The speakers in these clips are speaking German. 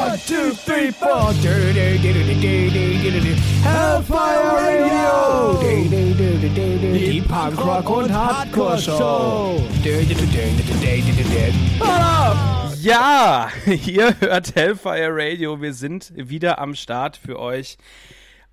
One, two, three, four. Hellfire Radio. Die Punkrock und Hardcore Show. Ja, ihr hört Hellfire Radio. Wir sind wieder am Start für euch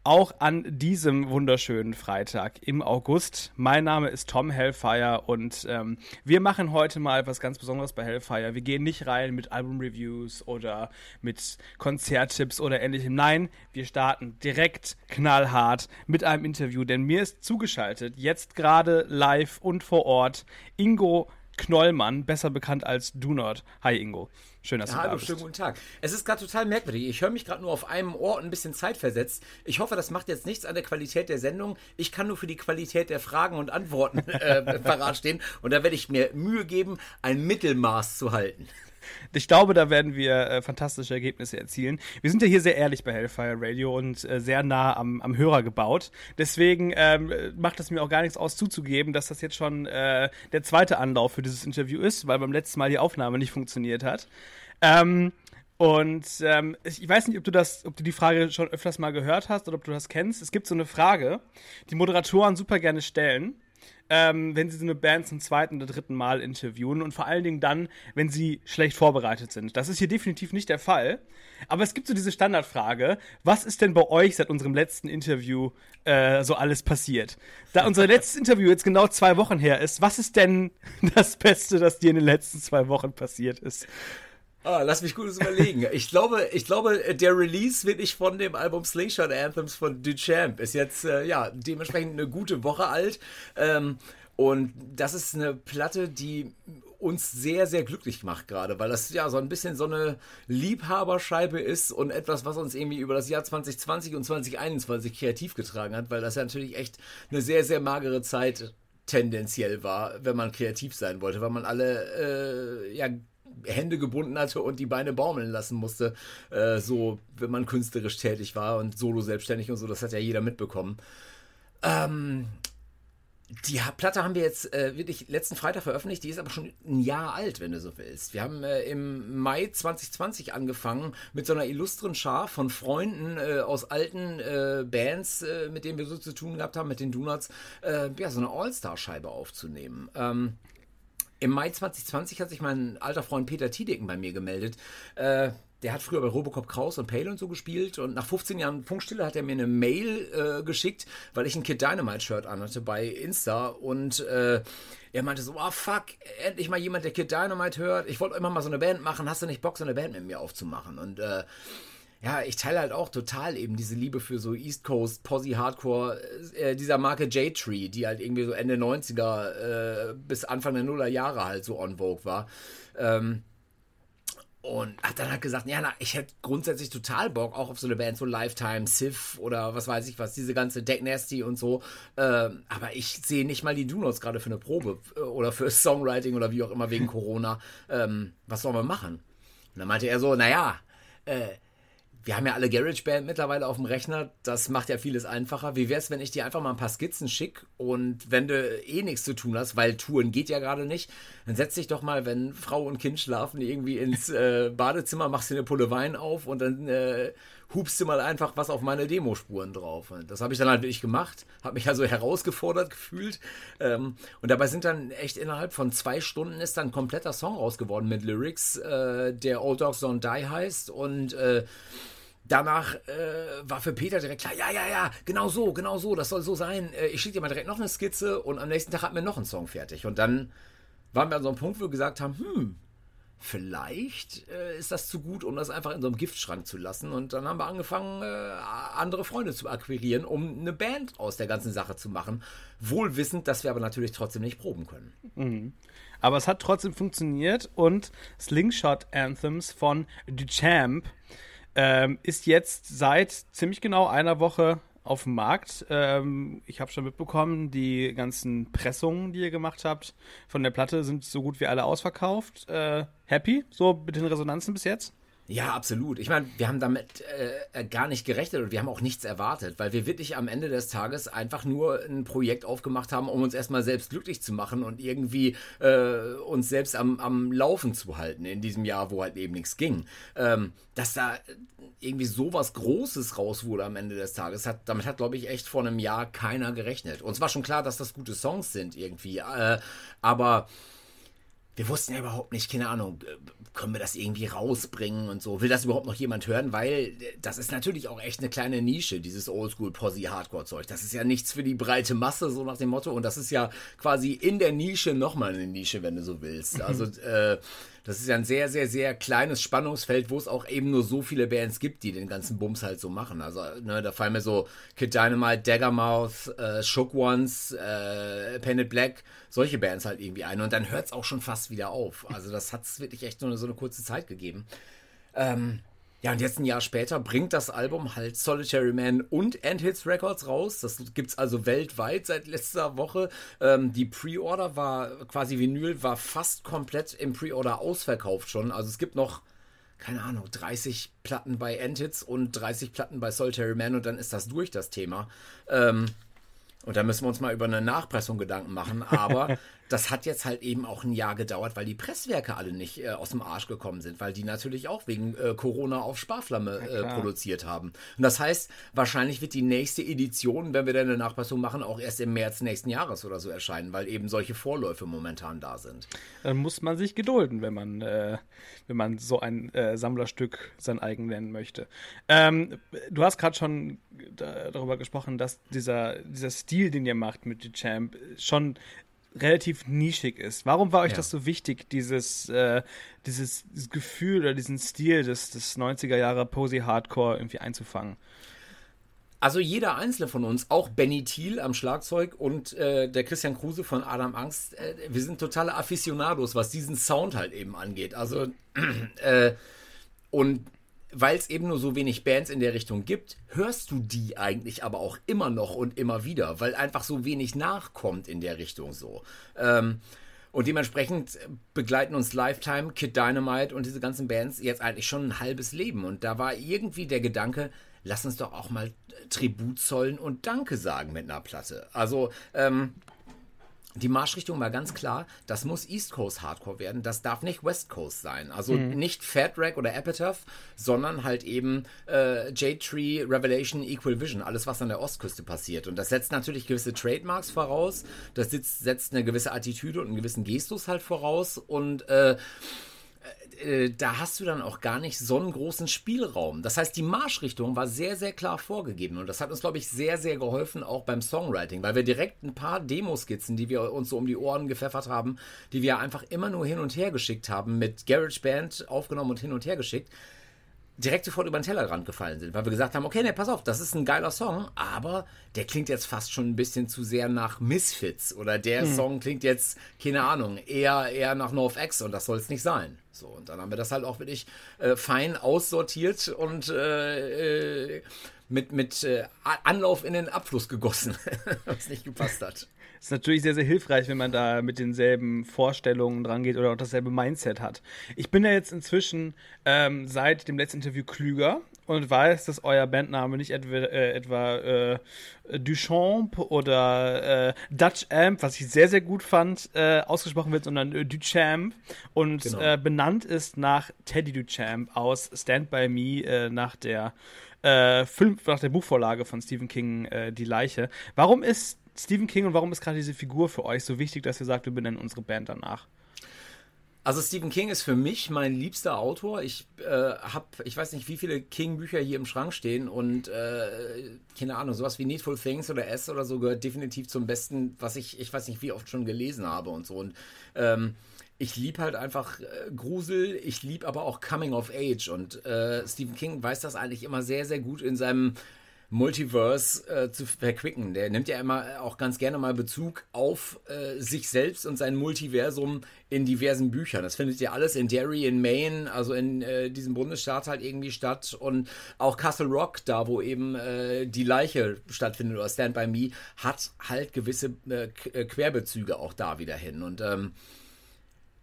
auch an diesem wunderschönen Freitag im August. Mein Name ist Tom Hellfire und ähm, wir machen heute mal was ganz Besonderes bei Hellfire. Wir gehen nicht rein mit Album-Reviews oder mit Konzerttipps oder ähnlichem. Nein, wir starten direkt knallhart mit einem Interview, denn mir ist zugeschaltet, jetzt gerade live und vor Ort, Ingo Knollmann, besser bekannt als Do Not. Hi Ingo. Schön, dass ja, du hallo, da bist. schönen guten Tag. Es ist gerade total merkwürdig. Ich höre mich gerade nur auf einem Ohr und ein bisschen Zeit versetzt. Ich hoffe, das macht jetzt nichts an der Qualität der Sendung. Ich kann nur für die Qualität der Fragen und Antworten äh, parat stehen. Und da werde ich mir Mühe geben, ein Mittelmaß zu halten. Ich glaube, da werden wir äh, fantastische Ergebnisse erzielen. Wir sind ja hier sehr ehrlich bei Hellfire Radio und äh, sehr nah am, am Hörer gebaut. Deswegen ähm, macht es mir auch gar nichts aus zuzugeben, dass das jetzt schon äh, der zweite Anlauf für dieses Interview ist, weil beim letzten Mal die Aufnahme nicht funktioniert hat. Ähm, und ähm, ich weiß nicht, ob du das, ob du die Frage schon öfters mal gehört hast oder ob du das kennst. Es gibt so eine Frage, die Moderatoren super gerne stellen ähm, wenn sie so eine Band zum zweiten oder dritten Mal interviewen und vor allen Dingen dann, wenn sie schlecht vorbereitet sind. Das ist hier definitiv nicht der Fall. Aber es gibt so diese Standardfrage, was ist denn bei euch seit unserem letzten Interview äh, so alles passiert? Da unser letztes Interview jetzt genau zwei Wochen her ist, was ist denn das Beste, das dir in den letzten zwei Wochen passiert ist? Ah, lass mich gut überlegen. Ich glaube, ich glaube, der Release wirklich von dem Album Slingshot Anthems von Duchamp ist jetzt äh, ja dementsprechend eine gute Woche alt. Ähm, und das ist eine Platte, die uns sehr, sehr glücklich macht gerade, weil das ja so ein bisschen so eine Liebhaberscheibe ist und etwas, was uns irgendwie über das Jahr 2020 und 2021 kreativ getragen hat, weil das ja natürlich echt eine sehr, sehr magere Zeit tendenziell war, wenn man kreativ sein wollte, weil man alle äh, ja Hände gebunden hatte und die Beine baumeln lassen musste, äh, so wenn man künstlerisch tätig war und solo selbstständig und so, das hat ja jeder mitbekommen. Ähm, die Platte haben wir jetzt äh, wirklich letzten Freitag veröffentlicht, die ist aber schon ein Jahr alt, wenn du so willst. Wir haben äh, im Mai 2020 angefangen mit so einer illustren Schar von Freunden äh, aus alten äh, Bands, äh, mit denen wir so zu tun gehabt haben, mit den Donuts, äh, ja, so eine All-Star-Scheibe aufzunehmen. Ähm, im Mai 2020 hat sich mein alter Freund Peter Tiedecken bei mir gemeldet. Äh, der hat früher bei Robocop Kraus und Pale und so gespielt und nach 15 Jahren Funkstille hat er mir eine Mail äh, geschickt, weil ich ein Kid Dynamite Shirt anhatte bei Insta und äh, er meinte so, oh fuck, endlich mal jemand, der Kid Dynamite hört. Ich wollte immer mal so eine Band machen, hast du nicht Bock, so eine Band mit mir aufzumachen? Und äh, ja, ich teile halt auch total eben diese Liebe für so East Coast, Posse Hardcore, äh, dieser Marke J-Tree, die halt irgendwie so Ende 90er äh, bis Anfang der Nuller Jahre halt so on Vogue war. Ähm, und hat dann halt gesagt, ja, na, ich hätte grundsätzlich total Bock auch auf so eine Band, so Lifetime, Sif oder was weiß ich was, diese ganze Deck Nasty und so. Ähm, aber ich sehe nicht mal die Do-Notes gerade für eine Probe äh, oder für Songwriting oder wie auch immer wegen Corona. Ähm, was sollen wir machen? Und dann meinte er so, naja, äh, wir haben ja alle GarageBand mittlerweile auf dem Rechner. Das macht ja vieles einfacher. Wie wäre es, wenn ich dir einfach mal ein paar Skizzen schicke und wenn du eh nichts zu tun hast, weil Touren geht ja gerade nicht, dann setz dich doch mal, wenn Frau und Kind schlafen, irgendwie ins äh, Badezimmer, machst dir eine Pulle Wein auf und dann äh, hupst du mal einfach was auf meine Demospuren drauf. Das habe ich dann halt wirklich gemacht, habe mich also herausgefordert gefühlt. Ähm, und dabei sind dann echt innerhalb von zwei Stunden ist dann ein kompletter Song raus geworden mit Lyrics, äh, der Old Dogs Don't Die heißt und äh, danach äh, war für Peter direkt klar, ja, ja, ja, genau so, genau so, das soll so sein. Äh, ich schicke dir mal direkt noch eine Skizze und am nächsten Tag hatten wir noch einen Song fertig. Und dann waren wir an so einem Punkt, wo wir gesagt haben, hm, vielleicht äh, ist das zu gut, um das einfach in so einem Giftschrank zu lassen. Und dann haben wir angefangen, äh, andere Freunde zu akquirieren, um eine Band aus der ganzen Sache zu machen. Wohl wissend, dass wir aber natürlich trotzdem nicht proben können. Mhm. Aber es hat trotzdem funktioniert und Slingshot Anthems von Duchamp ähm, ist jetzt seit ziemlich genau einer Woche auf dem Markt. Ähm, ich habe schon mitbekommen, die ganzen Pressungen, die ihr gemacht habt von der Platte, sind so gut wie alle ausverkauft. Äh, happy, so mit den Resonanzen bis jetzt? Ja, absolut. Ich meine, wir haben damit äh, gar nicht gerechnet und wir haben auch nichts erwartet, weil wir wirklich am Ende des Tages einfach nur ein Projekt aufgemacht haben, um uns erstmal selbst glücklich zu machen und irgendwie äh, uns selbst am, am Laufen zu halten in diesem Jahr, wo halt eben nichts ging. Ähm, dass da irgendwie sowas Großes raus wurde am Ende des Tages, hat, damit hat, glaube ich, echt vor einem Jahr keiner gerechnet. Uns war schon klar, dass das gute Songs sind irgendwie, äh, aber wir wussten ja überhaupt nicht, keine Ahnung, äh, können wir das irgendwie rausbringen und so. Will das überhaupt noch jemand hören? Weil äh, das ist natürlich auch echt eine kleine Nische, dieses Oldschool-Posse-Hardcore-Zeug. Das ist ja nichts für die breite Masse, so nach dem Motto. Und das ist ja quasi in der Nische nochmal eine Nische, wenn du so willst. Also, äh, das ist ja ein sehr, sehr, sehr kleines Spannungsfeld, wo es auch eben nur so viele Bands gibt, die den ganzen Bums halt so machen. Also, ne, da fallen mir so Kid Dynamite, Daggermouth, äh, Shook Ones, äh, Painted Black, solche Bands halt irgendwie ein. Und dann hört es auch schon fast wieder auf. Also, das hat es wirklich echt nur so eine kurze Zeit gegeben. Ähm, ja, und jetzt ein Jahr später bringt das Album halt Solitary Man und End Hits Records raus. Das gibt es also weltweit seit letzter Woche. Ähm, die Pre-Order war quasi Vinyl, war fast komplett im Pre-Order ausverkauft schon. Also es gibt noch, keine Ahnung, 30 Platten bei End Hits und 30 Platten bei Solitary Man und dann ist das durch, das Thema. Ähm, und da müssen wir uns mal über eine Nachpressung Gedanken machen. Aber das hat jetzt halt eben auch ein Jahr gedauert, weil die Presswerke alle nicht äh, aus dem Arsch gekommen sind, weil die natürlich auch wegen äh, Corona auf Sparflamme äh, produziert haben. Und das heißt, wahrscheinlich wird die nächste Edition, wenn wir dann eine Nachpressung machen, auch erst im März nächsten Jahres oder so erscheinen, weil eben solche Vorläufe momentan da sind. Dann muss man sich gedulden, wenn man, äh, wenn man so ein äh, Sammlerstück sein eigen nennen möchte. Ähm, du hast gerade schon darüber gesprochen, dass dieser, dieser Stil, den ihr macht mit The Champ, schon relativ nischig ist. Warum war euch ja. das so wichtig, dieses, äh, dieses, Gefühl oder diesen Stil des, des 90er Jahre Posy Hardcore irgendwie einzufangen? Also jeder einzelne von uns, auch Benny Thiel am Schlagzeug und äh, der Christian Kruse von Adam Angst, äh, wir sind totale Aficionados, was diesen Sound halt eben angeht. Also äh, und weil es eben nur so wenig Bands in der Richtung gibt, hörst du die eigentlich aber auch immer noch und immer wieder, weil einfach so wenig nachkommt in der Richtung so. Ähm, und dementsprechend begleiten uns Lifetime, Kid Dynamite und diese ganzen Bands jetzt eigentlich schon ein halbes Leben. Und da war irgendwie der Gedanke, lass uns doch auch mal Tribut zollen und Danke sagen mit einer Platte. Also, ähm, die Marschrichtung war ganz klar, das muss East Coast Hardcore werden, das darf nicht West Coast sein. Also mhm. nicht Fat Rack oder Epitaph, sondern halt eben äh, J-Tree, Revelation, Equal Vision, alles was an der Ostküste passiert. Und das setzt natürlich gewisse Trademarks voraus, das setzt eine gewisse Attitüde und einen gewissen Gestus halt voraus und äh, äh, da hast du dann auch gar nicht so einen großen Spielraum. Das heißt, die Marschrichtung war sehr, sehr klar vorgegeben. Und das hat uns, glaube ich, sehr, sehr geholfen, auch beim Songwriting, weil wir direkt ein paar Demoskizzen, die wir uns so um die Ohren gepfeffert haben, die wir einfach immer nur hin und her geschickt haben, mit GarageBand aufgenommen und hin und her geschickt, direkt sofort über den Tellerrand gefallen sind, weil wir gesagt haben, okay, ne, pass auf, das ist ein geiler Song, aber der klingt jetzt fast schon ein bisschen zu sehr nach Misfits oder der mhm. Song klingt jetzt, keine Ahnung, eher, eher nach NoFX und das soll es nicht sein. So, und dann haben wir das halt auch wirklich äh, fein aussortiert und äh, äh mit, mit äh, Anlauf in den Abfluss gegossen, was nicht gepasst hat ist natürlich sehr, sehr hilfreich, wenn man da mit denselben Vorstellungen dran geht oder auch dasselbe Mindset hat. Ich bin ja jetzt inzwischen ähm, seit dem letzten Interview klüger und weiß, dass euer Bandname nicht etwa, äh, etwa äh, Duchamp oder äh, Dutch Amp, was ich sehr, sehr gut fand, äh, ausgesprochen wird, sondern äh, Duchamp und genau. Äh, benannt ist nach Teddy Duchamp aus Stand By Me äh, nach der äh, Film, nach der Buchvorlage von Stephen King Die Leiche. Warum ist Stephen King und warum ist gerade diese Figur für euch so wichtig, dass ihr sagt, wir benennen unsere Band danach? Also Stephen King ist für mich mein liebster Autor. Ich äh, habe, ich weiß nicht, wie viele King-Bücher hier im Schrank stehen und äh, keine Ahnung, sowas wie Needful Things oder S oder so gehört definitiv zum Besten, was ich, ich weiß nicht, wie oft schon gelesen habe und so. Und ähm, ich liebe halt einfach äh, Grusel, ich liebe aber auch Coming of Age und äh, Stephen King weiß das eigentlich immer sehr, sehr gut in seinem Multiverse äh, zu verquicken. Der nimmt ja immer auch ganz gerne mal Bezug auf äh, sich selbst und sein Multiversum in diversen Büchern. Das findet ja alles in Derry, in Maine, also in äh, diesem Bundesstaat halt irgendwie statt. Und auch Castle Rock, da wo eben äh, die Leiche stattfindet oder Stand By Me, hat halt gewisse äh, äh, Querbezüge auch da wieder hin. Und ähm,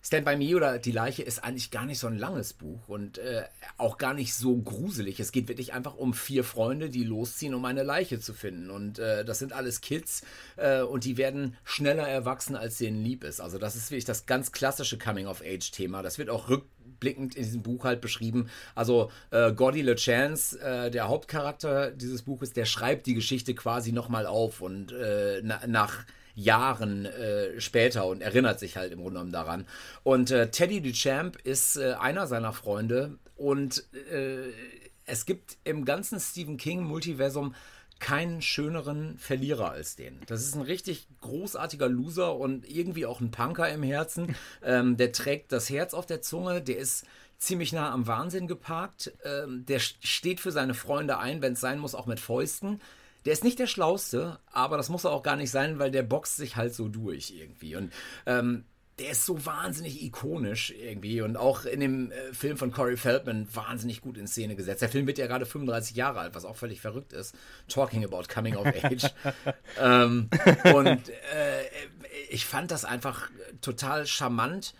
Stand By Me oder Die Leiche ist eigentlich gar nicht so ein langes Buch und äh, auch gar nicht so gruselig. Es geht wirklich einfach um vier Freunde, die losziehen, um eine Leiche zu finden. Und äh, das sind alles Kids äh, und die werden schneller erwachsen, als denen lieb ist. Also das ist wirklich das ganz klassische Coming-of-Age-Thema. Das wird auch rückblickend in diesem Buch halt beschrieben. Also äh, Gordy LeChance, äh, der Hauptcharakter dieses Buches, der schreibt die Geschichte quasi nochmal auf und äh, na, nach Jahren äh, später und erinnert sich halt im Grunde genommen daran. Und äh, Teddy Duchamp ist äh, einer seiner Freunde und äh, es gibt im ganzen Stephen King-Multiversum keinen schöneren Verlierer als den. Das ist ein richtig großartiger Loser und irgendwie auch ein Punker im Herzen. Ähm, der trägt das Herz auf der Zunge, der ist ziemlich nah am Wahnsinn geparkt. Ähm, der steht für seine Freunde ein, wenn es sein muss, auch mit Fäusten. Der ist nicht der Schlauste, aber das muss er auch gar nicht sein, weil der boxt sich halt so durch irgendwie. Und ähm, der ist so wahnsinnig ikonisch irgendwie und auch in dem äh, Film von Corey Feldman wahnsinnig gut in Szene gesetzt. Der Film wird ja gerade 35 Jahre alt, was auch völlig verrückt ist. Talking about coming of age. ähm, und äh, ich fand das einfach total charmant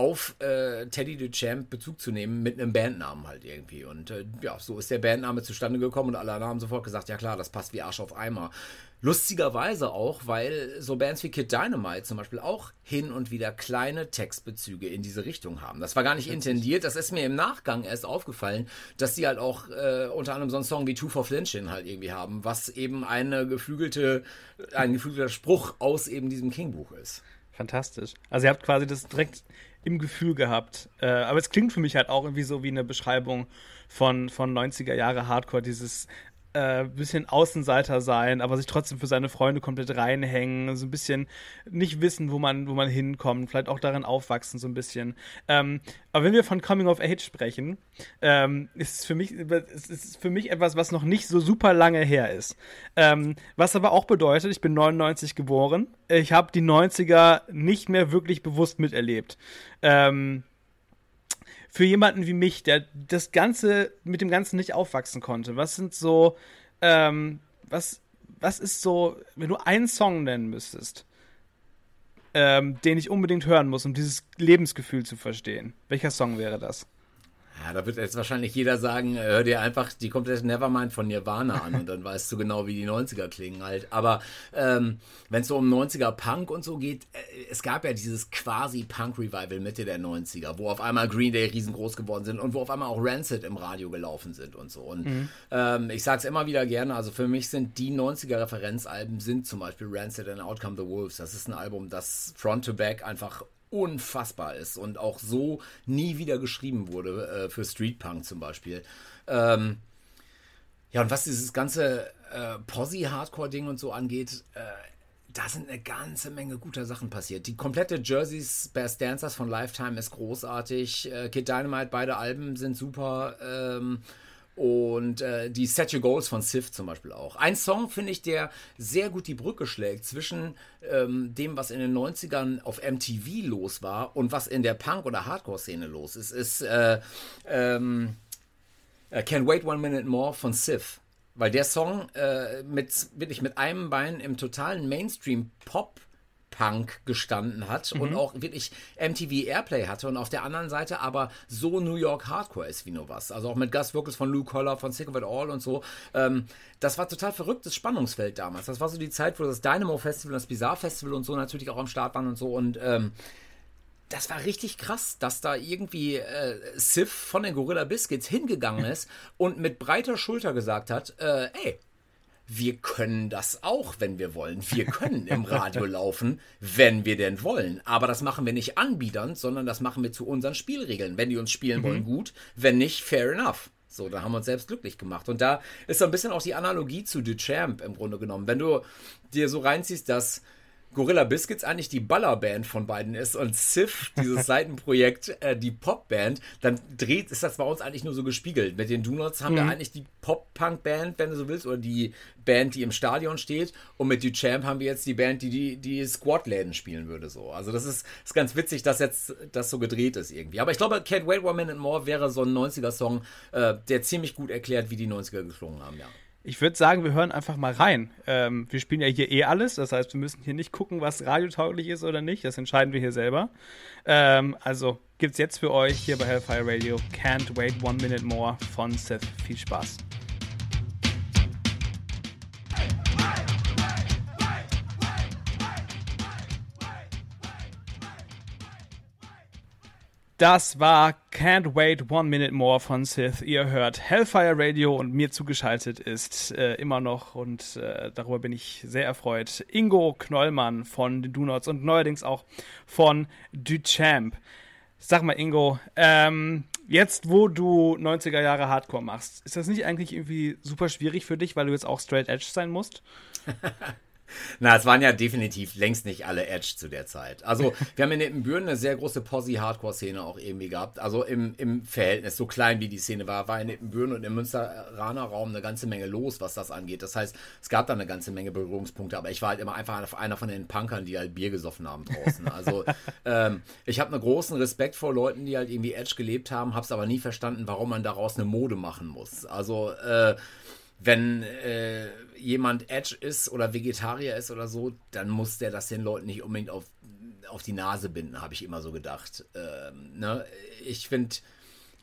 auf äh, Teddy Duchamp Bezug zu nehmen mit einem Bandnamen halt irgendwie. Und äh, ja, so ist der Bandname zustande gekommen und alle haben sofort gesagt, ja klar, das passt wie Arsch auf Eimer. Lustigerweise auch, weil so Bands wie Kid Dynamite zum Beispiel auch hin und wieder kleine Textbezüge in diese Richtung haben. Das war gar nicht intendiert, das ist mir im Nachgang erst aufgefallen, dass die halt auch äh, unter anderem so einen Song wie Two for Flinchin halt irgendwie haben, was eben eine geflügelte, ein geflügelter Spruch aus eben diesem King-Buch ist. Fantastisch. Also ihr habt quasi das direkt im Gefühl gehabt. Äh, aber es klingt für mich halt auch irgendwie so wie eine Beschreibung von, von 90er Jahre Hardcore, dieses äh, bisschen Außenseiter sein, aber sich trotzdem für seine Freunde komplett reinhängen, so ein bisschen nicht wissen, wo man, wo man hinkommt, vielleicht auch darin aufwachsen, so ein bisschen. Ähm, aber wenn wir von Coming of Age sprechen, ähm, ist es für mich, ist es für mich etwas, was noch nicht so super lange her ist. Ähm, was aber auch bedeutet, ich bin 99 geboren, ich habe die 90er nicht mehr wirklich bewusst miterlebt. Ähm, für jemanden wie mich, der das Ganze mit dem Ganzen nicht aufwachsen konnte, was sind so, ähm, was, was ist so, wenn du einen Song nennen müsstest, ähm, den ich unbedingt hören muss, um dieses Lebensgefühl zu verstehen, welcher Song wäre das? Ja, da wird jetzt wahrscheinlich jeder sagen, äh, hör dir einfach die komplette Nevermind von Nirvana an und dann weißt du genau, wie die 90er klingen halt. Aber ähm, wenn es so um 90er Punk und so geht, äh, es gab ja dieses quasi Punk-Revival Mitte der 90er, wo auf einmal Green Day riesengroß geworden sind und wo auf einmal auch Rancid im Radio gelaufen sind und so. Und mhm. ähm, ich sag's immer wieder gerne, also für mich sind die 90er Referenzalben sind zum Beispiel Rancid and Outcome the Wolves. Das ist ein Album, das Front to Back einfach unfassbar ist und auch so nie wieder geschrieben wurde, äh, für Street Punk zum Beispiel. Ähm, ja, und was dieses ganze äh, Posse-Hardcore-Ding und so angeht, äh, da sind eine ganze Menge guter Sachen passiert. Die komplette Jerseys Best Dancers von Lifetime ist großartig. Äh, Kid Dynamite, beide Alben sind super. Ähm, und äh, die Set Your Goals von Sif zum Beispiel auch. Ein Song, finde ich, der sehr gut die Brücke schlägt zwischen ähm, dem, was in den 90ern auf MTV los war und was in der Punk- oder Hardcore-Szene los ist, ist äh, ähm, äh, Can't Wait One Minute More von Sif. Weil der Song äh, mit, wirklich mit einem Bein im totalen Mainstream-Pop Punk gestanden hat mhm. und auch wirklich MTV Airplay hatte und auf der anderen Seite aber so New York Hardcore ist wie nur was. Also auch mit Gastwirkels von Luke Holler, von Sick of It All und so. Ähm, das war total verrücktes Spannungsfeld damals. Das war so die Zeit, wo das Dynamo Festival, das Bizarre Festival und so natürlich auch am Start waren und so und ähm, das war richtig krass, dass da irgendwie äh, Sif von den Gorilla Biscuits hingegangen ist und mit breiter Schulter gesagt hat, äh, ey, wir können das auch, wenn wir wollen. Wir können im Radio laufen, wenn wir denn wollen. Aber das machen wir nicht anbiedernd, sondern das machen wir zu unseren Spielregeln. Wenn die uns spielen mhm. wollen, gut. Wenn nicht, fair enough. So, da haben wir uns selbst glücklich gemacht. Und da ist so ein bisschen auch die Analogie zu Duchamp im Grunde genommen. Wenn du dir so reinziehst, dass Gorilla Biscuits eigentlich die Ballerband von beiden ist und Sif, dieses Seitenprojekt, äh, die Popband, dann dreht, ist das bei uns eigentlich nur so gespiegelt. Mit den Donuts haben mhm. wir eigentlich die Pop-Punk-Band, wenn du so willst, oder die Band, die im Stadion steht. Und mit Duchamp haben wir jetzt die Band, die die, die Squad-Läden spielen würde. So. Also das ist, ist ganz witzig, dass jetzt das so gedreht ist irgendwie. Aber ich glaube, Can't Wait One Minute More wäre so ein 90er-Song, äh, der ziemlich gut erklärt, wie die 90er geklungen haben, ja. Ich würde sagen, wir hören einfach mal rein. Ähm, wir spielen ja hier eh alles, das heißt, wir müssen hier nicht gucken, was radiotauglich ist oder nicht. Das entscheiden wir hier selber. Ähm, also gibt's jetzt für euch hier bei Hellfire Radio Can't Wait One Minute More von Seth. Viel Spaß. Das war Can't Wait One Minute More von Sith. Ihr hört Hellfire Radio und mir zugeschaltet ist äh, immer noch und äh, darüber bin ich sehr erfreut. Ingo Knollmann von den Donuts und neuerdings auch von Duchamp. Sag mal, Ingo, ähm, jetzt wo du 90er Jahre Hardcore machst, ist das nicht eigentlich irgendwie super schwierig für dich, weil du jetzt auch straight edge sein musst? Na, es waren ja definitiv längst nicht alle Edge zu der Zeit. Also, wir haben in Nippenbüren eine sehr große Posse-Hardcore-Szene auch irgendwie gehabt. Also im, im Verhältnis, so klein wie die Szene war, war in Nippenbüren und im Münsteraner Raum eine ganze Menge los, was das angeht. Das heißt, es gab da eine ganze Menge Berührungspunkte, aber ich war halt immer einfach einer von den Punkern, die halt Bier gesoffen haben draußen. Also, ähm, ich habe einen großen Respekt vor Leuten, die halt irgendwie Edge gelebt haben, habe es aber nie verstanden, warum man daraus eine Mode machen muss. Also, äh, wenn äh, jemand Edge ist oder Vegetarier ist oder so, dann muss der das den Leuten nicht unbedingt auf, auf die Nase binden, habe ich immer so gedacht. Ähm, ne? Ich finde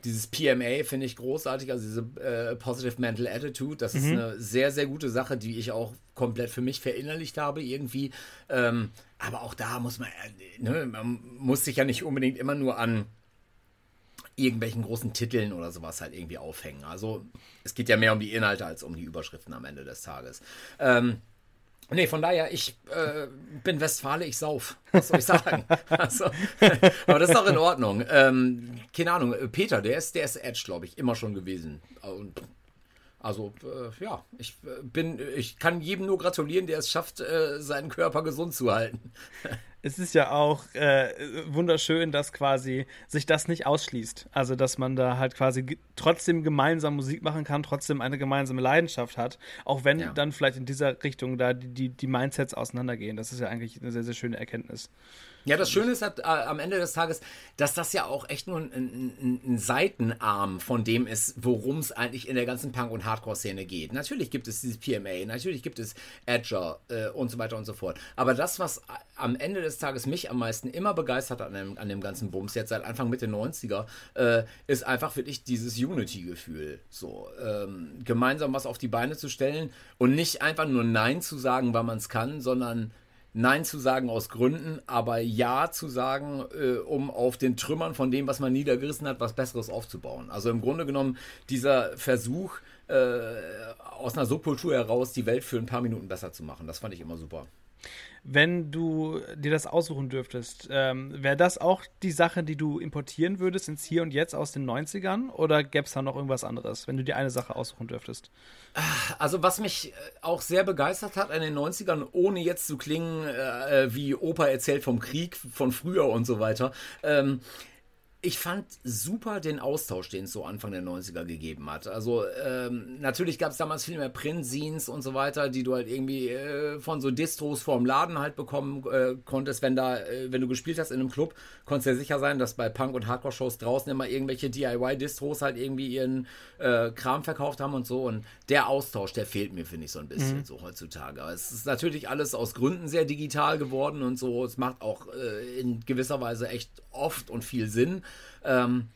dieses PMA finde ich großartig, also diese äh, Positive Mental Attitude, das mhm. ist eine sehr, sehr gute Sache, die ich auch komplett für mich verinnerlicht habe irgendwie. Ähm, aber auch da muss man, äh, ne, man muss sich ja nicht unbedingt immer nur an irgendwelchen großen Titeln oder sowas halt irgendwie aufhängen. Also es geht ja mehr um die Inhalte als um die Überschriften am Ende des Tages. Ähm, Nee, von daher, ich äh, bin Westfale, ich sauf. Was soll ich sagen? also, aber das ist auch in Ordnung. Ähm, keine Ahnung, Peter, der ist, der ist Edge, glaube ich, immer schon gewesen. Und also äh, ja, ich äh, bin, ich kann jedem nur gratulieren, der es schafft, äh, seinen Körper gesund zu halten. es ist ja auch äh, wunderschön, dass quasi sich das nicht ausschließt. Also, dass man da halt quasi trotzdem gemeinsam Musik machen kann, trotzdem eine gemeinsame Leidenschaft hat, auch wenn ja. dann vielleicht in dieser Richtung da die, die, die Mindsets auseinandergehen. Das ist ja eigentlich eine sehr, sehr schöne Erkenntnis. Ja, das Schöne ist halt, äh, am Ende des Tages, dass das ja auch echt nur ein, ein, ein Seitenarm von dem ist, worum es eigentlich in der ganzen Punk- und Hardcore-Szene geht. Natürlich gibt es dieses PMA, natürlich gibt es Edger äh, und so weiter und so fort. Aber das, was am Ende des Tages mich am meisten immer begeistert an dem, an dem ganzen Bums, jetzt seit Anfang Mitte 90er, äh, ist einfach wirklich dieses Unity-Gefühl. So, ähm, gemeinsam was auf die Beine zu stellen und nicht einfach nur Nein zu sagen, weil man es kann, sondern Nein zu sagen aus Gründen, aber Ja zu sagen, äh, um auf den Trümmern von dem, was man niedergerissen hat, was Besseres aufzubauen. Also im Grunde genommen dieser Versuch, äh, aus einer Subkultur heraus die Welt für ein paar Minuten besser zu machen. Das fand ich immer super. Wenn du dir das aussuchen dürftest, ähm, wäre das auch die Sache, die du importieren würdest ins Hier und Jetzt aus den 90ern? Oder gäbe es da noch irgendwas anderes, wenn du dir eine Sache aussuchen dürftest? Also, was mich äh, auch sehr begeistert hat an den 90ern, ohne jetzt zu klingen, äh, wie Opa erzählt vom Krieg von früher und so weiter, ähm, ich fand super den Austausch, den es so Anfang der 90er gegeben hat. Also ähm, natürlich gab es damals viel mehr Print-Scenes und so weiter, die du halt irgendwie äh, von so Distros vorm Laden halt bekommen äh, konntest, wenn da, äh, wenn du gespielt hast in einem Club, konntest du ja sicher sein, dass bei Punk- und Hardcore-Shows draußen immer irgendwelche DIY-Distros halt irgendwie ihren äh, Kram verkauft haben und so. Und der Austausch, der fehlt mir, finde ich, so ein bisschen mhm. so heutzutage. Es ist natürlich alles aus Gründen sehr digital geworden und so. Es macht auch äh, in gewisser Weise echt oft und viel Sinn. Ähm,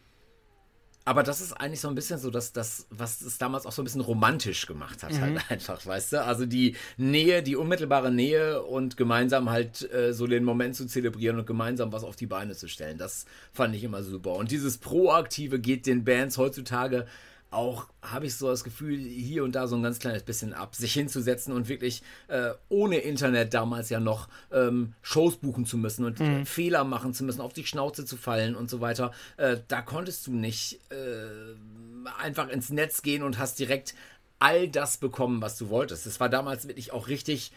aber das ist eigentlich so ein bisschen so, dass das, was es damals auch so ein bisschen romantisch gemacht hat, halt mhm. halt einfach, weißt du? Also die Nähe, die unmittelbare Nähe und gemeinsam halt äh, so den Moment zu zelebrieren und gemeinsam was auf die Beine zu stellen. Das fand ich immer super. Und dieses Proaktive geht den Bands heutzutage auch, habe ich so das Gefühl, hier und da so ein ganz kleines bisschen ab, sich hinzusetzen und wirklich äh, ohne Internet damals ja noch ähm, Shows buchen zu müssen und mhm. Fehler machen zu müssen, auf die Schnauze zu fallen und so weiter. Äh, da konntest du nicht äh, einfach ins Netz gehen und hast direkt all das bekommen, was du wolltest. Das war damals wirklich auch richtig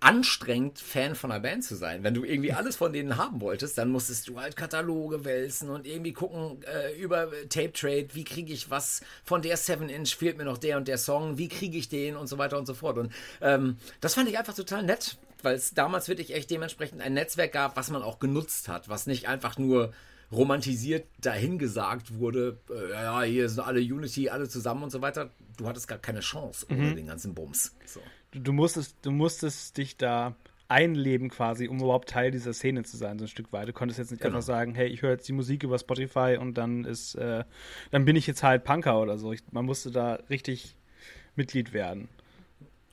anstrengend, Fan von einer Band zu sein. Wenn du irgendwie alles von denen haben wolltest, dann musstest du halt Kataloge wälzen und irgendwie gucken äh, über Tape Trade, wie kriege ich was von der 7-Inch, fehlt mir noch der und der Song, wie kriege ich den und so weiter und so fort. Und ähm, das fand ich einfach total nett, weil es damals wirklich echt dementsprechend ein Netzwerk gab, was man auch genutzt hat, was nicht einfach nur romantisiert dahingesagt wurde, äh, ja, hier sind alle Unity, alle zusammen und so weiter. Du hattest gar keine Chance ohne mhm. den ganzen Bums. So. Du, du, musstest, du musstest dich da einleben quasi, um überhaupt Teil dieser Szene zu sein, so ein Stück weit. Du konntest jetzt nicht genau. einfach sagen, hey, ich höre jetzt die Musik über Spotify und dann ist, äh, dann bin ich jetzt halt Punker oder so. Ich, man musste da richtig Mitglied werden.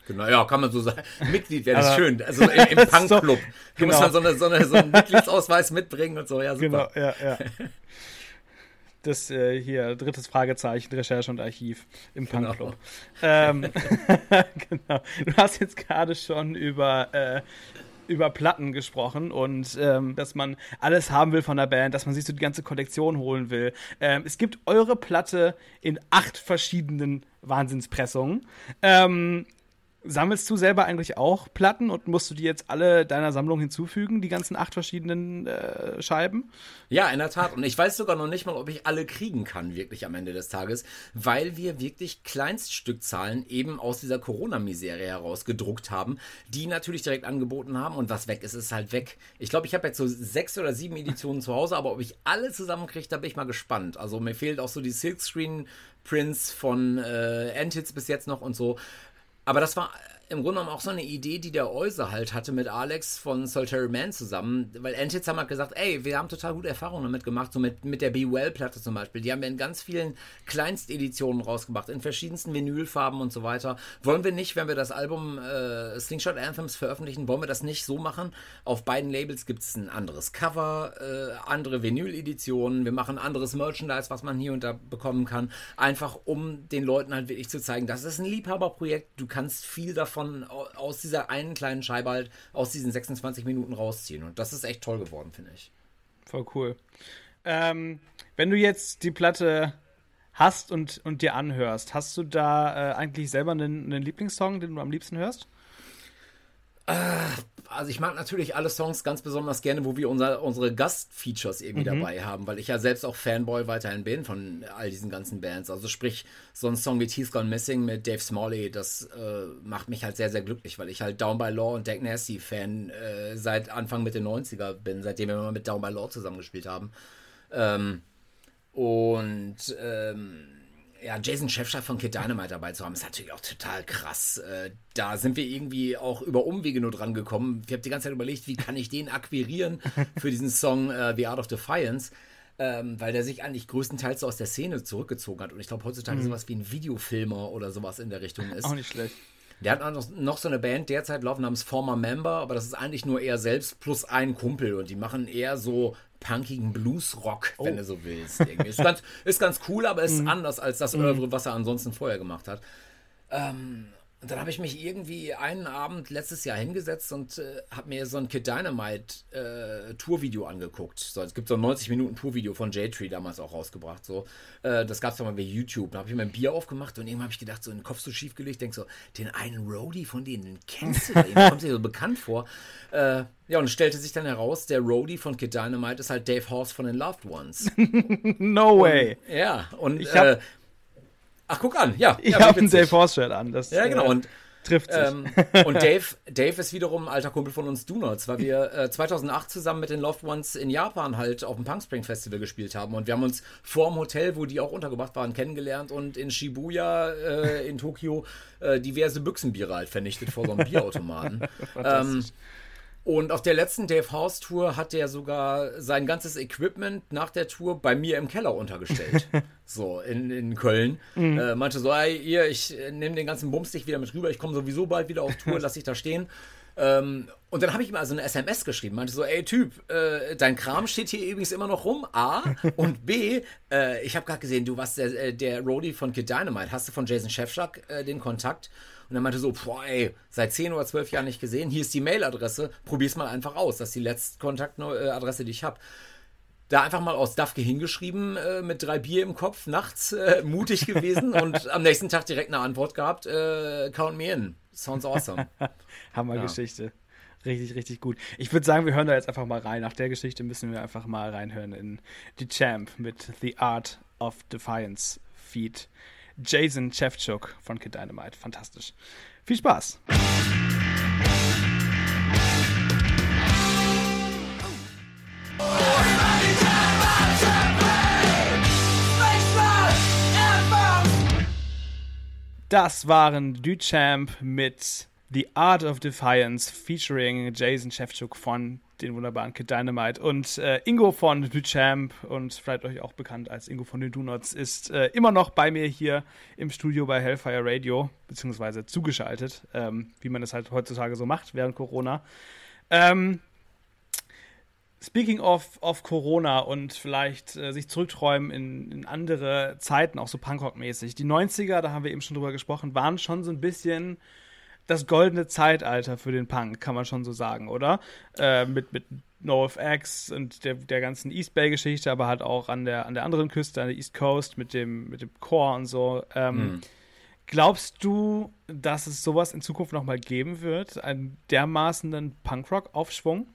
Genau, ja, kann man so sagen. Mitglied wäre das schön. Also im, im Punkclub. So, du genau. musst dann so, eine, so, eine, so einen Mitgliedsausweis mitbringen und so, ja, super. Genau, ja, ja. Das äh, hier, drittes Fragezeichen, Recherche und Archiv im genau. Punkclub. Ähm, genau. Du hast jetzt gerade schon über äh, über Platten gesprochen und ähm, dass man alles haben will von der Band, dass man sich so die ganze Kollektion holen will. Ähm, es gibt eure Platte in acht verschiedenen Wahnsinnspressungen. Ähm, Sammelst du selber eigentlich auch Platten und musst du die jetzt alle deiner Sammlung hinzufügen, die ganzen acht verschiedenen äh, Scheiben? Ja, in der Tat. Und ich weiß sogar noch nicht mal, ob ich alle kriegen kann, wirklich am Ende des Tages, weil wir wirklich Kleinststückzahlen eben aus dieser Corona-Misere heraus gedruckt haben, die natürlich direkt angeboten haben und was weg ist, ist halt weg. Ich glaube, ich habe jetzt so sechs oder sieben Editionen zu Hause, aber ob ich alle zusammenkriege, da bin ich mal gespannt. Also mir fehlt auch so die Silkscreen Prints von äh, Endhits bis jetzt noch und so. Aber das war im Grunde genommen auch so eine Idee, die der Euse halt hatte mit Alex von Solitary Man zusammen, weil Antits haben halt gesagt, ey, wir haben total gute Erfahrungen damit gemacht, so mit, mit der Be Well-Platte zum Beispiel. Die haben wir in ganz vielen Kleinsteditionen rausgebracht, in verschiedensten Vinylfarben und so weiter. Wollen wir nicht, wenn wir das Album äh, Slingshot Anthems veröffentlichen, wollen wir das nicht so machen? Auf beiden Labels gibt es ein anderes Cover, äh, andere Vinyl-Editionen, wir machen anderes Merchandise, was man hier und da bekommen kann, einfach um den Leuten halt wirklich zu zeigen, das ist ein Liebhaberprojekt, du kannst viel davon davon aus dieser einen kleinen Scheibe halt aus diesen 26 Minuten rausziehen. Und das ist echt toll geworden, finde ich. Voll cool. Ähm, wenn du jetzt die Platte hast und, und dir anhörst, hast du da äh, eigentlich selber einen, einen Lieblingssong, den du am liebsten hörst? Äh, also ich mag natürlich alle Songs ganz besonders gerne, wo wir unser, unsere Gastfeatures irgendwie mhm. dabei haben, weil ich ja selbst auch Fanboy weiterhin bin von all diesen ganzen Bands. Also sprich, so ein Song wie Teeth Gone Missing mit Dave Smalley, das äh, macht mich halt sehr, sehr glücklich, weil ich halt Down by Law und Deck Nasty Fan äh, seit Anfang Mitte 90er bin, seitdem wir mal mit Down by Law zusammengespielt haben. Ähm, und ähm, ja, Jason Schäfscher von Kid Dynamite dabei zu haben, ist natürlich auch total krass. Äh, da sind wir irgendwie auch über Umwege nur dran gekommen. Ich habe die ganze Zeit überlegt, wie kann ich den akquirieren für diesen Song uh, The Art of Defiance. Ähm, weil der sich eigentlich größtenteils so aus der Szene zurückgezogen hat. Und ich glaube, heutzutage mhm. sowas wie ein Videofilmer oder sowas in der Richtung ist. Auch nicht schlecht. Der hat noch, noch so eine Band derzeit laufen namens Former Member, aber das ist eigentlich nur er selbst plus ein Kumpel und die machen eher so punkigen Bluesrock, oh. wenn du so willst. ist, ganz, ist ganz cool, aber ist mhm. anders als das Oeuvre, was er ansonsten vorher gemacht hat. Ähm, und dann habe ich mich irgendwie einen Abend letztes Jahr hingesetzt und äh, habe mir so ein Kid Dynamite äh, Tourvideo angeguckt. So, es gibt so ein 90 Minuten Tourvideo von J-Tree damals auch rausgebracht. So, äh, das gab es doch mal bei YouTube. Da habe ich mir ein Bier aufgemacht und irgendwann habe ich gedacht, so in den Kopf so schief gelegt, denk so, den einen Roadie von denen, den kennst du, den kommt dir so bekannt vor. Äh, ja, und stellte sich dann heraus, der Roadie von Kid Dynamite ist halt Dave Horse von den Loved Ones. no way. Und, ja, und ich habe Ach, guck an, ja. Ich ja, habe ein Dave Horse-Shirt an. Das, ja, genau. Äh, und, trifft sich. Ähm, und Dave, Dave ist wiederum ein alter Kumpel von uns Donuts, weil wir äh, 2008 zusammen mit den Loved Ones in Japan halt auf dem Punk Spring Festival gespielt haben. Und wir haben uns vor dem Hotel, wo die auch untergebracht waren, kennengelernt und in Shibuya äh, in Tokio äh, diverse Büchsenbiere halt vernichtet vor so einem Bierautomaten. ähm, und auf der letzten Dave House Tour hat er sogar sein ganzes Equipment nach der Tour bei mir im Keller untergestellt. so, in, in Köln. Mhm. Äh, meinte so, ey, ihr, ich äh, nehme den ganzen Bumstick wieder mit rüber, ich komme sowieso bald wieder auf Tour, lass dich da stehen. Ähm, und dann habe ich ihm also eine SMS geschrieben, meinte so, ey Typ, äh, dein Kram steht hier übrigens immer noch rum, A. Und B, äh, ich habe gerade gesehen, du warst der, äh, der Roadie von Kid Dynamite. Hast du von Jason Shefchak äh, den Kontakt? Und er meinte so, boah, ey, seit 10 oder 12 Jahren nicht gesehen, hier ist die Mailadresse, probier's mal einfach aus. Das ist die letzte Kontaktadresse, die ich habe. Da einfach mal aus Dafke hingeschrieben, äh, mit drei Bier im Kopf, nachts äh, mutig gewesen und am nächsten Tag direkt eine Antwort gehabt, äh, count me in. Sounds awesome. Hammergeschichte. Ja. Richtig, richtig gut. Ich würde sagen, wir hören da jetzt einfach mal rein. Nach der Geschichte müssen wir einfach mal reinhören in die Champ mit The Art of Defiance Feed. Jason Chefchuk von Kid Dynamite. Fantastisch. Viel Spaß. Das waren Duchamp mit The Art of Defiance featuring Jason Shevchuk von den wunderbaren Kid Dynamite und äh, Ingo von Duchamp und vielleicht euch auch bekannt als Ingo von den Donuts ist äh, immer noch bei mir hier im Studio bei Hellfire Radio, beziehungsweise zugeschaltet, ähm, wie man das halt heutzutage so macht während Corona. Ähm, Speaking of, of Corona und vielleicht äh, sich zurückträumen in, in, andere Zeiten, auch so Punkrock-mäßig. Die 90er, da haben wir eben schon drüber gesprochen, waren schon so ein bisschen das goldene Zeitalter für den Punk, kann man schon so sagen, oder? Äh, mit, mit NoFX und der, der ganzen East Bay-Geschichte, aber halt auch an der, an der anderen Küste, an der East Coast mit dem, mit dem Core und so. Ähm, hm. Glaubst du, dass es sowas in Zukunft nochmal geben wird? Einen dermaßenen Punkrock-Aufschwung?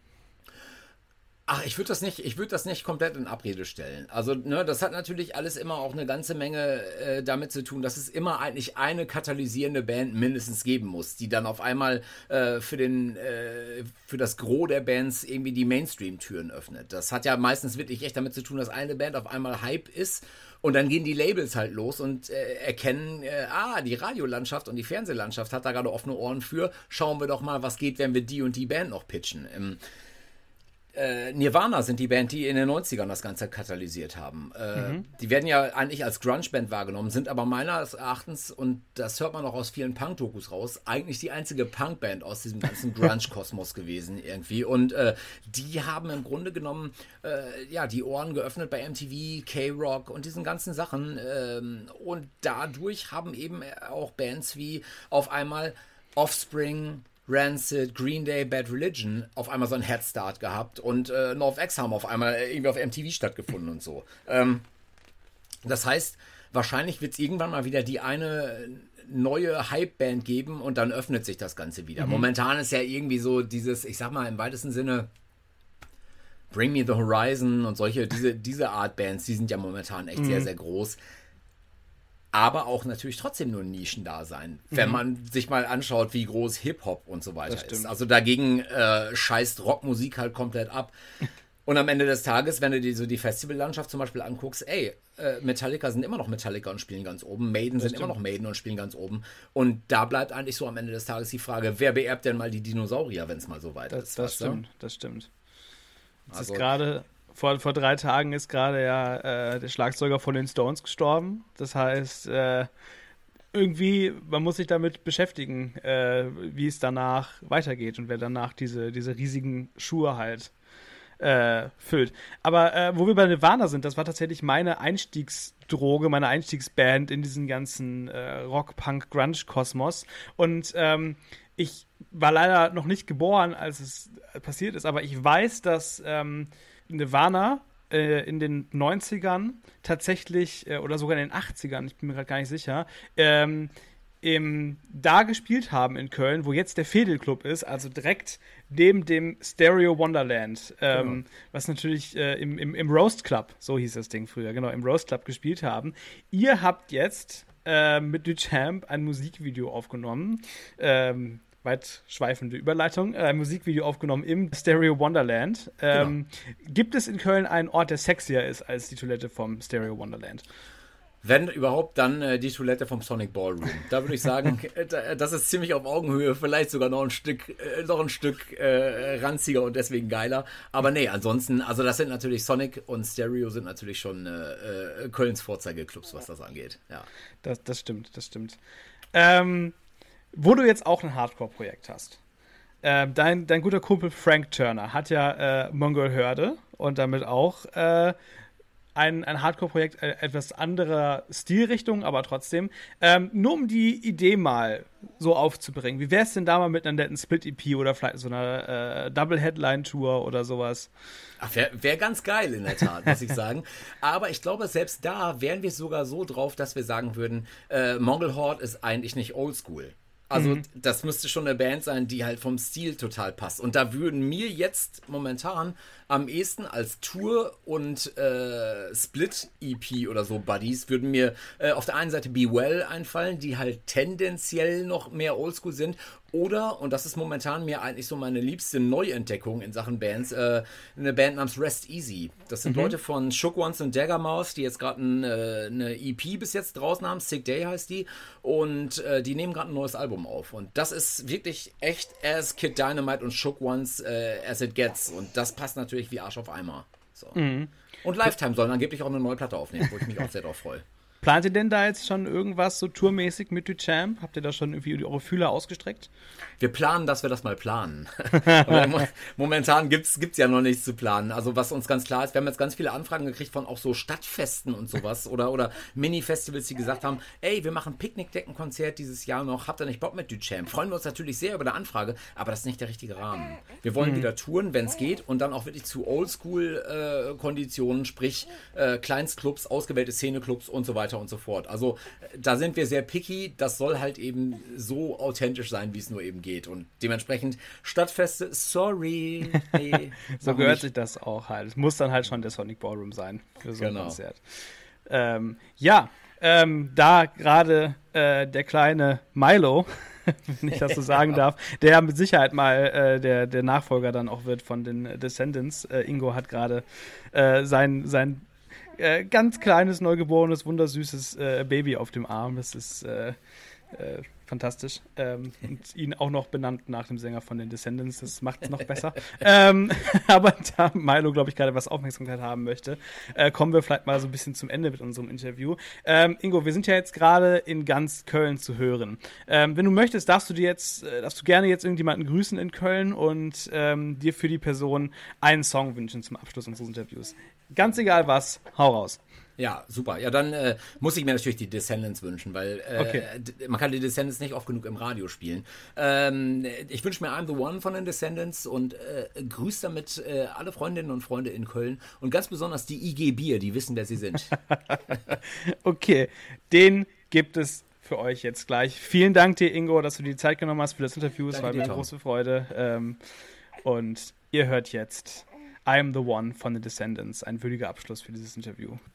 Ach, ich würde das nicht, ich würde das nicht komplett in Abrede stellen. Also, ne, das hat natürlich alles immer auch eine ganze Menge äh, damit zu tun, dass es immer eigentlich eine katalysierende Band mindestens geben muss, die dann auf einmal äh, für den, äh, für das Gros der Bands irgendwie die Mainstream-Türen öffnet. Das hat ja meistens wirklich echt damit zu tun, dass eine Band auf einmal Hype ist und dann gehen die Labels halt los und äh, erkennen, äh, ah, die Radiolandschaft und die Fernsehlandschaft hat da gerade offene Ohren für. Schauen wir doch mal, was geht, wenn wir die und die Band noch pitchen. Ähm, äh, Nirvana sind die Band, die in den 90ern das Ganze katalysiert haben. Äh, mhm. Die werden ja eigentlich als Grunge-Band wahrgenommen, sind aber meines Erachtens, und das hört man auch aus vielen Punk-Dokus raus, eigentlich die einzige Punk-Band aus diesem ganzen Grunge-Kosmos gewesen irgendwie. Und äh, die haben im Grunde genommen äh, ja, die Ohren geöffnet bei MTV, K-Rock und diesen ganzen Sachen. Ähm, und dadurch haben eben auch Bands wie auf einmal Offspring, Rancid, Green Day, Bad Religion auf einmal so einen Headstart gehabt und äh, NoFX haben auf einmal irgendwie auf MTV stattgefunden und so. Ähm, das heißt, wahrscheinlich wird es irgendwann mal wieder die eine neue Hype-Band geben und dann öffnet sich das Ganze wieder. Mhm. Momentan ist ja irgendwie so dieses, ich sag mal im weitesten Sinne, Bring Me the Horizon und solche, diese, diese Art Bands, die sind ja momentan echt mhm. sehr, sehr groß aber auch natürlich trotzdem nur ein Nischendasein, wenn mhm. man sich mal anschaut, wie groß Hip-Hop und so weiter ist. Also dagegen äh, scheißt Rockmusik halt komplett ab. Und am Ende des Tages, wenn du dir so die Festivallandschaft zum Beispiel anguckst, ey, äh, Metallica sind immer noch Metallica und spielen ganz oben, Maiden das sind stimmt. immer noch Maiden und spielen ganz oben. Und da bleibt eigentlich so am Ende des Tages die Frage, wer beerbt denn mal die Dinosaurier, wenn es mal so weit das, ist? Das stimmt, das stimmt. Das also, ist gerade vor, vor drei Tagen ist gerade ja äh, der Schlagzeuger von den Stones gestorben. Das heißt, äh, irgendwie, man muss sich damit beschäftigen, äh, wie es danach weitergeht und wer danach diese, diese riesigen Schuhe halt äh, füllt. Aber äh, wo wir bei Nirvana sind, das war tatsächlich meine Einstiegsdroge, meine Einstiegsband in diesen ganzen äh, Rock, Punk, Grunge-Kosmos. Und ähm, ich war leider noch nicht geboren, als es passiert ist, aber ich weiß, dass ähm, Nirvana äh, in den 90ern tatsächlich, äh, oder sogar in den 80ern, ich bin mir gerade gar nicht sicher, ähm, im, da gespielt haben in Köln, wo jetzt der Fedel Club ist, also direkt neben dem Stereo Wonderland, ähm, genau. was natürlich äh, im, im, im Roast Club, so hieß das Ding früher, genau, im Roast Club gespielt haben. Ihr habt jetzt äh, mit Duchamp ein Musikvideo aufgenommen. Ähm, weitschweifende Überleitung, äh, ein Musikvideo aufgenommen im Stereo Wonderland. Ähm, genau. Gibt es in Köln einen Ort, der sexier ist als die Toilette vom Stereo Wonderland? Wenn überhaupt, dann äh, die Toilette vom Sonic Ballroom. Da würde ich sagen, äh, das ist ziemlich auf Augenhöhe, vielleicht sogar noch ein Stück, äh, noch ein Stück äh, ranziger und deswegen geiler. Aber nee, ansonsten, also das sind natürlich Sonic und Stereo sind natürlich schon äh, äh, Kölns Vorzeigeclubs, was das angeht. Ja. Das, das stimmt, das stimmt. Ähm, wo du jetzt auch ein Hardcore-Projekt hast. Äh, dein, dein guter Kumpel Frank Turner hat ja äh, Mongol Hörde und damit auch äh, ein, ein Hardcore-Projekt äh, etwas anderer Stilrichtung, aber trotzdem. Ähm, nur um die Idee mal so aufzubringen. Wie wäre es denn da mal mit einer netten Split-EP oder vielleicht so einer äh, Double-Headline-Tour oder sowas? Ach, wäre wär ganz geil in der Tat, muss ich sagen. Aber ich glaube, selbst da wären wir sogar so drauf, dass wir sagen würden, äh, Mongol Horde ist eigentlich nicht oldschool. Also mhm. das müsste schon eine Band sein, die halt vom Stil total passt. Und da würden mir jetzt momentan am ehesten als Tour und äh, Split-EP oder so Buddies, würden mir äh, auf der einen Seite Be Well einfallen, die halt tendenziell noch mehr Oldschool sind Oder, und das ist momentan mir eigentlich so meine liebste Neuentdeckung in Sachen Bands, äh, eine Band namens Rest Easy. Das sind mhm. Leute von Shook Ones und Daggermouth, die jetzt gerade ein, äh, eine EP bis jetzt draußen haben. Sick Day heißt die. Und äh, die nehmen gerade ein neues Album auf. Und das ist wirklich echt as Kid Dynamite und Shook Ones äh, as it gets. Und das passt natürlich wie Arsch auf Eimer. So. Mhm. Und Lifetime sollen angeblich auch eine neue Platte aufnehmen, wo ich mich auch sehr drauf freue. Plant ihr denn da jetzt schon irgendwas so tourmäßig mit Duchamp? Habt ihr da schon irgendwie eure Fühler ausgestreckt? Wir planen, dass wir das mal planen. Momentan gibt es ja noch nichts zu planen. Also was uns ganz klar ist, wir haben jetzt ganz viele Anfragen gekriegt von auch so Stadtfesten und sowas oder, oder Mini-Festivals, die gesagt haben, ey, wir machen Picknickdeckenkonzert dieses Jahr noch, habt ihr nicht Bock mit Duchamp? Freuen wir uns natürlich sehr über eine Anfrage, aber das ist nicht der richtige Rahmen. Wir wollen mhm. wieder touren, wenn es geht und dann auch wirklich zu Oldschool-Konditionen, äh, sprich äh, Kleinstclubs, ausgewählte Szeneclubs und so weiter weiter und so fort. Also da sind wir sehr picky. Das soll halt eben so authentisch sein, wie es nur eben geht. Und dementsprechend Stadtfeste, sorry. Hey, so gehört nicht. sich das auch halt. Es muss dann halt schon der Sonic Ballroom sein für so genau. ein Konzert. Ähm, ja, ähm, da gerade äh, der kleine Milo, wenn ich das so sagen darf, der mit Sicherheit mal äh, der, der Nachfolger dann auch wird von den Descendants. Äh, Ingo hat gerade äh, sein, sein äh, ganz kleines, neugeborenes, wundersüßes äh, Baby auf dem Arm. Das ist äh, fantastisch. Ähm, und ihn auch noch benannt nach dem Sänger von den Descendants. Das macht es noch besser. ähm, aber da Milo, glaube ich, gerade was Aufmerksamkeit haben möchte, äh, kommen wir vielleicht mal so ein bisschen zum Ende mit unserem Interview. Ähm, Ingo, wir sind ja jetzt gerade in ganz Köln zu hören. Ähm, wenn du möchtest, darfst du dir jetzt, äh, darfst du gerne jetzt irgendjemanden grüßen in Köln und ähm, dir für die Person einen Song wünschen zum Abschluss unseres Interviews. Ganz egal was, hau raus. Ja, super. Ja, dann äh, muss ich mir natürlich die Descendants wünschen, weil äh, okay. man kann die Descendants nicht oft genug im Radio spielen. Ähm, ich wünsche mir I'm the One von den Descendants und äh, grüße damit äh, alle Freundinnen und Freunde in Köln und ganz besonders die IG Bier, die wissen, wer sie sind. okay, den gibt es für euch jetzt gleich. Vielen Dank dir, Ingo, dass du die Zeit genommen hast für das Interview. Es war mir eine große Freude. Ähm, und ihr hört jetzt I Am the One von The Descendants. Ein würdiger Abschluss für dieses Interview.